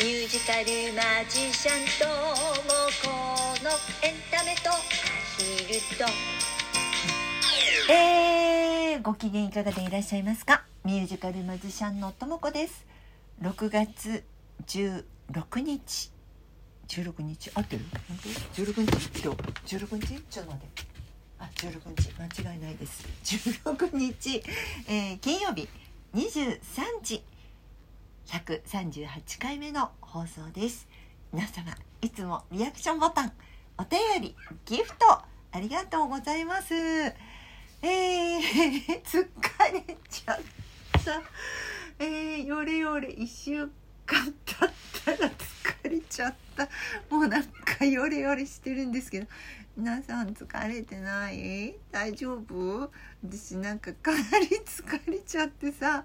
ミュージカルマジシャンともこのエンタメとアヒルと。えー、ご機嫌いかがでいらっしゃいますか？ミュージカルマジシャンのともこです。6月16日。16日？合ってる？本当？16日？今日？16日？ちょっと待って。あ16日？間違いないです。16日、えー、金曜日。23時。138回目の放送です。皆様いつもリアクションボタンお便りギフトありがとうございます。えー、疲れちゃった。えー、よれよれ1週間経ったら疲れちゃった。もうなんかよれよれしてるんですけど。皆さん疲れてない？大丈夫？私なんかかなり疲れちゃってさ。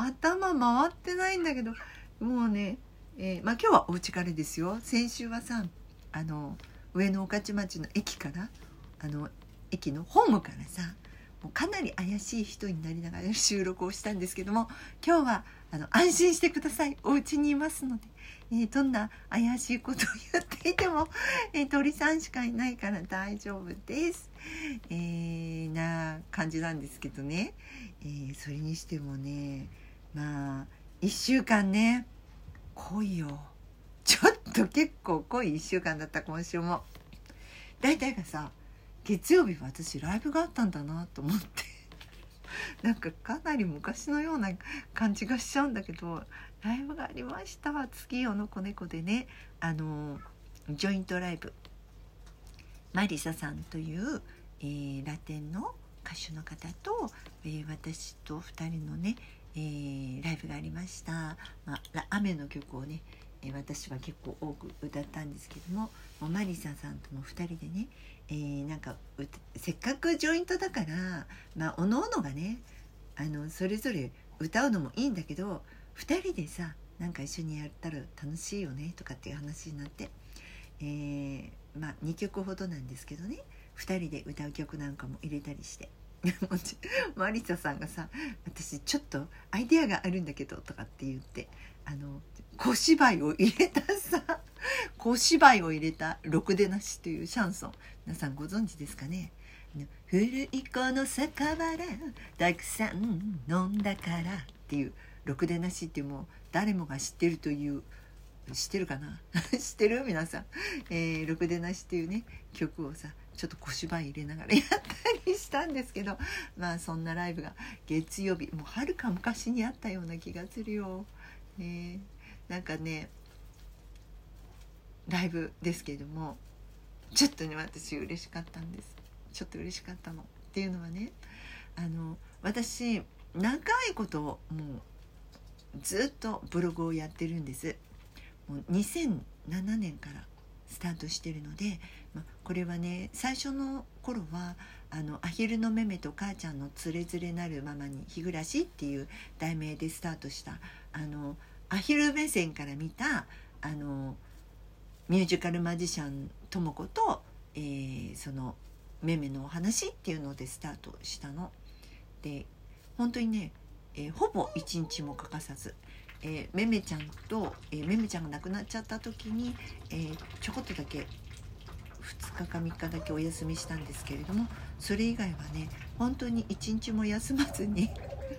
頭回ってないんだけどもうね、えー、まあ今日はお家からですよ。先週はさあの上野御徒町の駅からあの駅のホームからさもうかなり怪しい人になりながら収録をしたんですけども今日はあの安心してください。お家にいますので、えー、どんな怪しいことを言っていても、えー、鳥さんしかいないから大丈夫です、えー、な感じなんですけどね、えそれにしてもねまあ1週間ね。濃いよ。ちょっと結構濃い1週間だった今週も。大体がさ月曜日は私ライブがあったんだなと思って。なんかかなり昔のような感じがしちゃうんだけどライブがありました月夜の子猫でね。あのジョイントライブ。マリサさんという、えー、ラテンの歌手の方と、えー、私と2人のねえー、ライブがありました、まあ、雨の曲をね、え、私は結構多く歌ったんですけどももマリサさんとも2人でね、えー、なんかせっかくジョイントだからまあおのおのがねあのそれぞれ歌うのもいいんだけど2人でさなんか一緒にやったら楽しいよねとかっていう話になって、えー、まあ2曲ほどなんですけどね2人で歌う曲なんかも入れたりして。マリサさんがさ「私ちょっとアイデアがあるんだけど」とかって言ってあの小芝居を入れたさ 小芝居を入れた「ろくでなし」というシャンソン。皆さんご存知ですかね？古い子の酒場たくさん飲んだからっていう「ろくでなし」ってもう誰もが知ってるという知ってるかな？知ってる？皆さん「え、ろくでなし」っていうね曲をさちょっと小芝居入れながらやったりしたんですけどまあそんなライブが月曜日もうはるか昔にあったような気がするよ。ね、なんかねライブですけれどもちょっとね私嬉しかったんです。ちょっと嬉しかったの。っていうのはねあの私長いこともうずっとブログをやってるんです。もう2007年からスタートしてるので、まこれはね最初の頃はあの「アヒルのめめと母ちゃんのつれづれなるままに日暮らし」っていう題名でスタートしたあのアヒル目線から見たあのミュージカルマジシャンとも子と、えー、そのめめのお話っていうのでスタートしたの。で本当にね、えー、ほぼ一日も欠かさずえー、めめちゃんと、えー、めめちゃんが亡くなっちゃった時に、えー、ちょこっとだけ2日か3日だけお休みしたんですけれどもそれ以外はね本当に一日も休まずに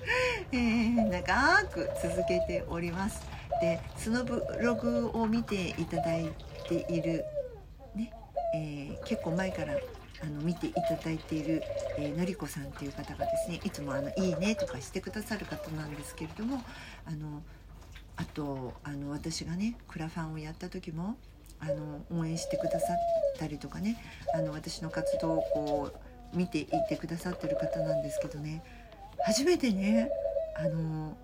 えー、長く続けております。でそのブログを見ていただいている、ねえー、結構前からあの見ていただいている、えー、のりこさんっていう方がですねいつもあの「いいね」とかしてくださる方なんですけれどもあのあとあの私がねクラファンをやった時もあの応援してくださったりとかね。あの私の活動をこう見ていってくださってる方なんですけどね。初めてねあの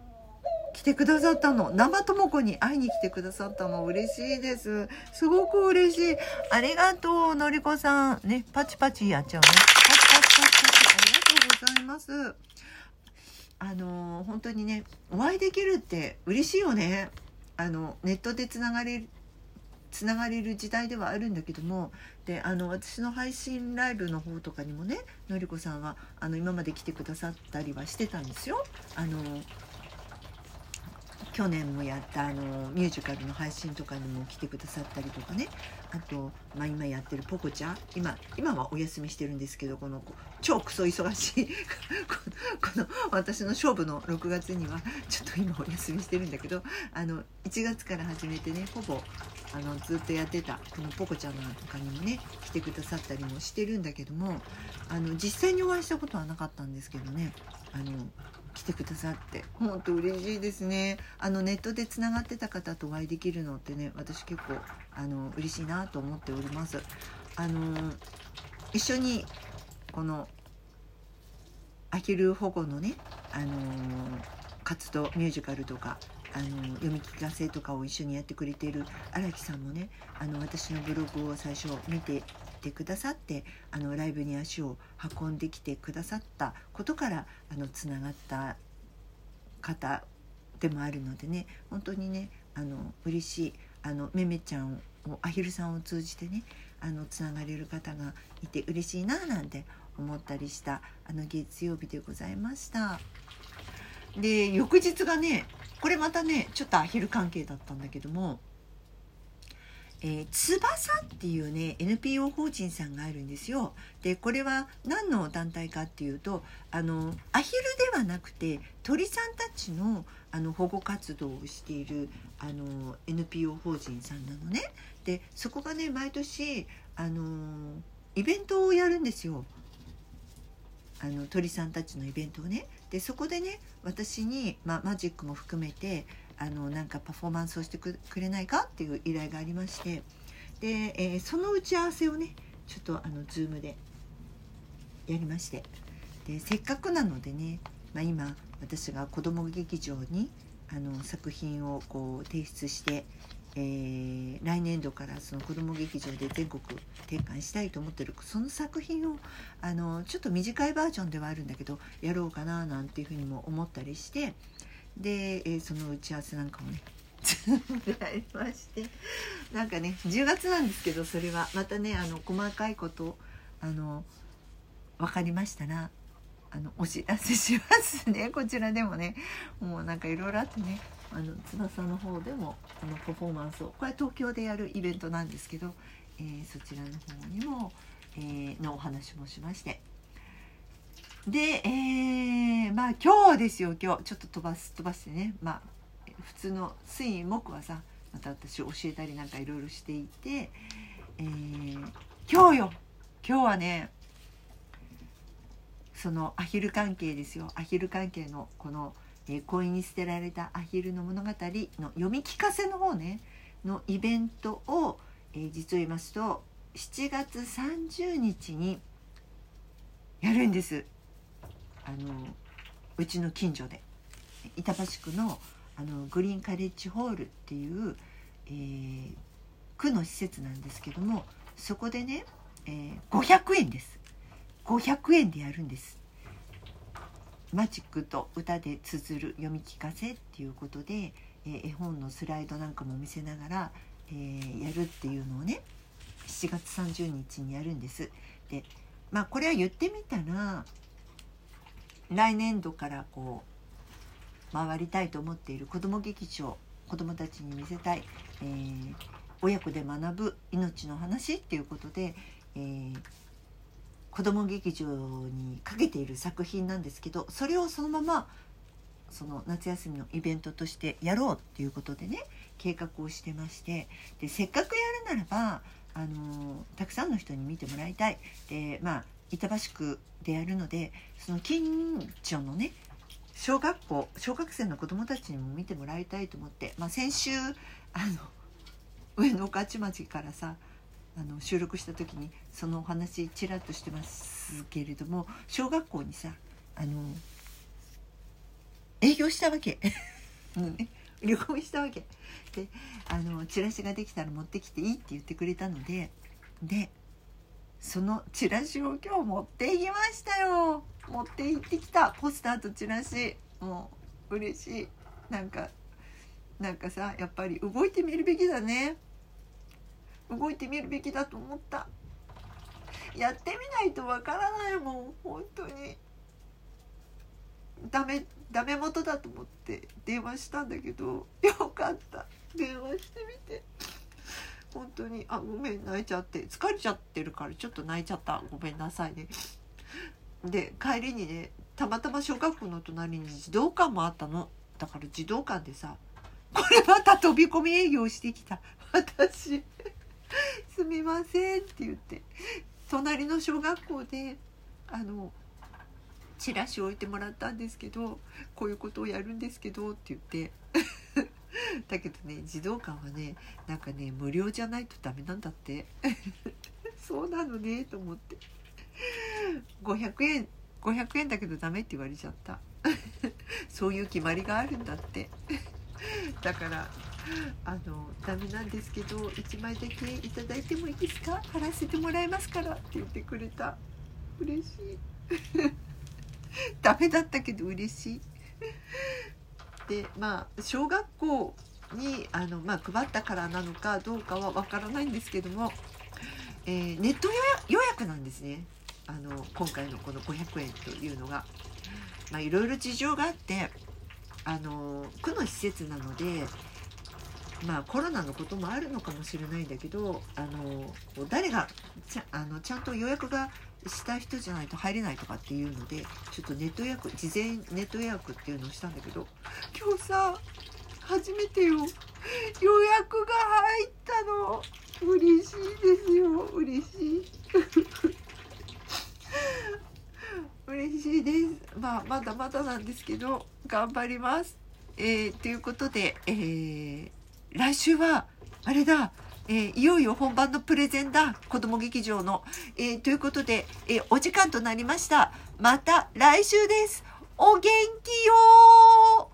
来てくださったの。生智子に会いに来てくださったの。嬉しいです。すごく嬉しい。ありがとうのりこさん。ねパチパチやっちゃうね。パチパチパチパチ。ありがとうございます。あの本当にねお会いできるって嬉しいよね。あのネットでつながれるつながれる時代ではあるんだけどもであの私の配信ライブの方とかにもねのりこさんはあの今まで来てくださったりはしてたんですよ。あの去年もやったあのミュージカルの配信とかにも来てくださったりとかね。あと、まあ、今やってるポコちゃん。今今はお休みしてるんですけどこの超クソ忙しい この私の勝負の6月にはちょっと今お休みしてるんだけどあの1月から始めてねほぼあのずっとやってたこのポコちゃんなんかにもね来てくださったりもしてるんだけどもあの実際にお会いしたことはなかったんですけどね。あの来てくださって。本当嬉しいですね。あのネットでつながってた方とお会いできるのってね私結構あの嬉しいなと思っております。あの一緒にこのアヒル保護のねあの活動ミュージカルとかあの読み聞かせとかを一緒にやってくれている荒木さんもねあの私のブログを最初見ててくださってあのライブに足を運んできてくださったことからあのつながった方でもあるのでね本当にねあの嬉しいあのめめちゃんをアヒルさんを通じてねあのつながれる方がいて嬉しいななんて思ったりしたあの月曜日でございました。で翌日がねこれまたねちょっとアヒル関係だったんだけどもえー、翼っていうね NPO 法人さんがあるんですよ。でこれは何の団体かっていうとあのアヒルではなくて鳥さんたちのあの保護活動をしているあの NPO 法人さんなのね。でそこがね毎年あのイベントをやるんですよ。あの鳥さんたちのイベントをね。でそこでね私に、まあ、マジックも含めてあのなんかパフォーマンスをしてくれないか？っていう依頼がありまして。で、えー、その打ち合わせをねちょっとあの Zoom でやりまして。でせっかくなのでね、まあ、今私が子ども劇場にあの作品をこう提出して、えー、来年度からその子ども劇場で全国展開したいと思ってるその作品をあのちょっと短いバージョンではあるんだけどやろうかななんていうふうにも思ったりしてで、えー、その打ち合わせなんかもねでありまして。なんかね10月なんですけどそれはまたねあの細かいことあの分かりましたらあのお知らせしますね。こちらでもねもうなんかいろいろあってね。あの翼の方でもあのパフォーマンスをこれは東京でやるイベントなんですけど、えー、そちらの方にも、えー、のお話もしまして。で、えー、まあ今日ですよ今日。ちょっと飛ばす飛ばしてね。まあ普通の水木はさまた私教えたりなんかいろいろしていて、えー、今日よ。今日はねそのアヒル関係ですよ。アヒル関係のこの、えー、恋に捨てられたアヒルの物語の読み聞かせの方ねのイベントを、えー、実を言いますと7月30日にやるんです。あのうちの近所で。板橋区のあのグリーンカレッジホールっていう、えー、区の施設なんですけどもそこでね、えー、500円です。500円でやるんです。マジックと歌で綴る読み聞かせっていうことで、えー、絵本のスライドなんかも見せながら、えー、やるっていうのをね7月30日にやるんです。でまあこれは言ってみたら来年度からこう回りたいと思っている子ども劇場子どもたちに見せたい、えー、親子で学ぶ命の話っていうことで、えー、子ども劇場にかけている作品なんですけどそれをそのままその夏休みのイベントとしてやろうっていうことでね計画をしてましてでせっかくやるならばあのたくさんの人に見てもらいたい。でまあ板橋区でやるのでその近所のね小学校小学生の子どもたちにも見てもらいたいと思って、まあ、先週あの上野御徒町からさあの収録した時にそのお話ちらっとしてますけれども小学校にさあの営業したわけ。ね、旅行したわけ。であのチラシができたら持ってきていいって言ってくれたのででそのチラシを今日持っていきましたよ。持って行ってきた。ポスターとチラシ。もう嬉しい。なんかなんかさやっぱり動いてみるべきだね動いてみるべきだと思った。やってみないとわからないもん。本当に。ダメダメ元だと思って電話したんだけど。よかった。電話してみて。本当に。あごめん泣いちゃって。疲れちゃってるから。ちょっと泣いちゃった。ごめんなさいね。で帰りにねたまたま小学校の隣に児童館もあったの。だから児童館でさこれまた飛び込み営業してきた。私。すみませんって言って隣の小学校であのチラシ置いてもらったんですけどこういうことをやるんですけどって言って だけどね児童館はねなんかね無料じゃないとダメなんだって。そうなのねと思って。500円500円だけどダメって言われちゃった。そういう決まりがあるんだって。だからあのダメなんですけど1枚だけいただいてもいいですか？払わせてもらえますから？って言ってくれた。嬉しい。ダメだったけど嬉しい。でまあ小学校にあの、まあ、配ったからなのかどうかはわからないんですけども、えーネット予約予約なんですね。あの今回のこの500円というのが。まあ、いろいろ事情があってあの区の施設なので、まあ、コロナのこともあるのかもしれないんだけどあの誰がちゃあのちゃんと予約がした人じゃないと入れないとかっていうのでちょっとネット予約事前ネット予約っていうのをしたんだけど今日さ初めてよ。予約が入ったの。嬉しいですよ。嬉しい。嬉しいです。まあまだまだなんですけど頑張ります。えー、ということで、えー来週はあれだえーいよいよ本番のプレゼンだ子ども劇場の、えーということで、えーお時間となりました。また来週です。お元気よー！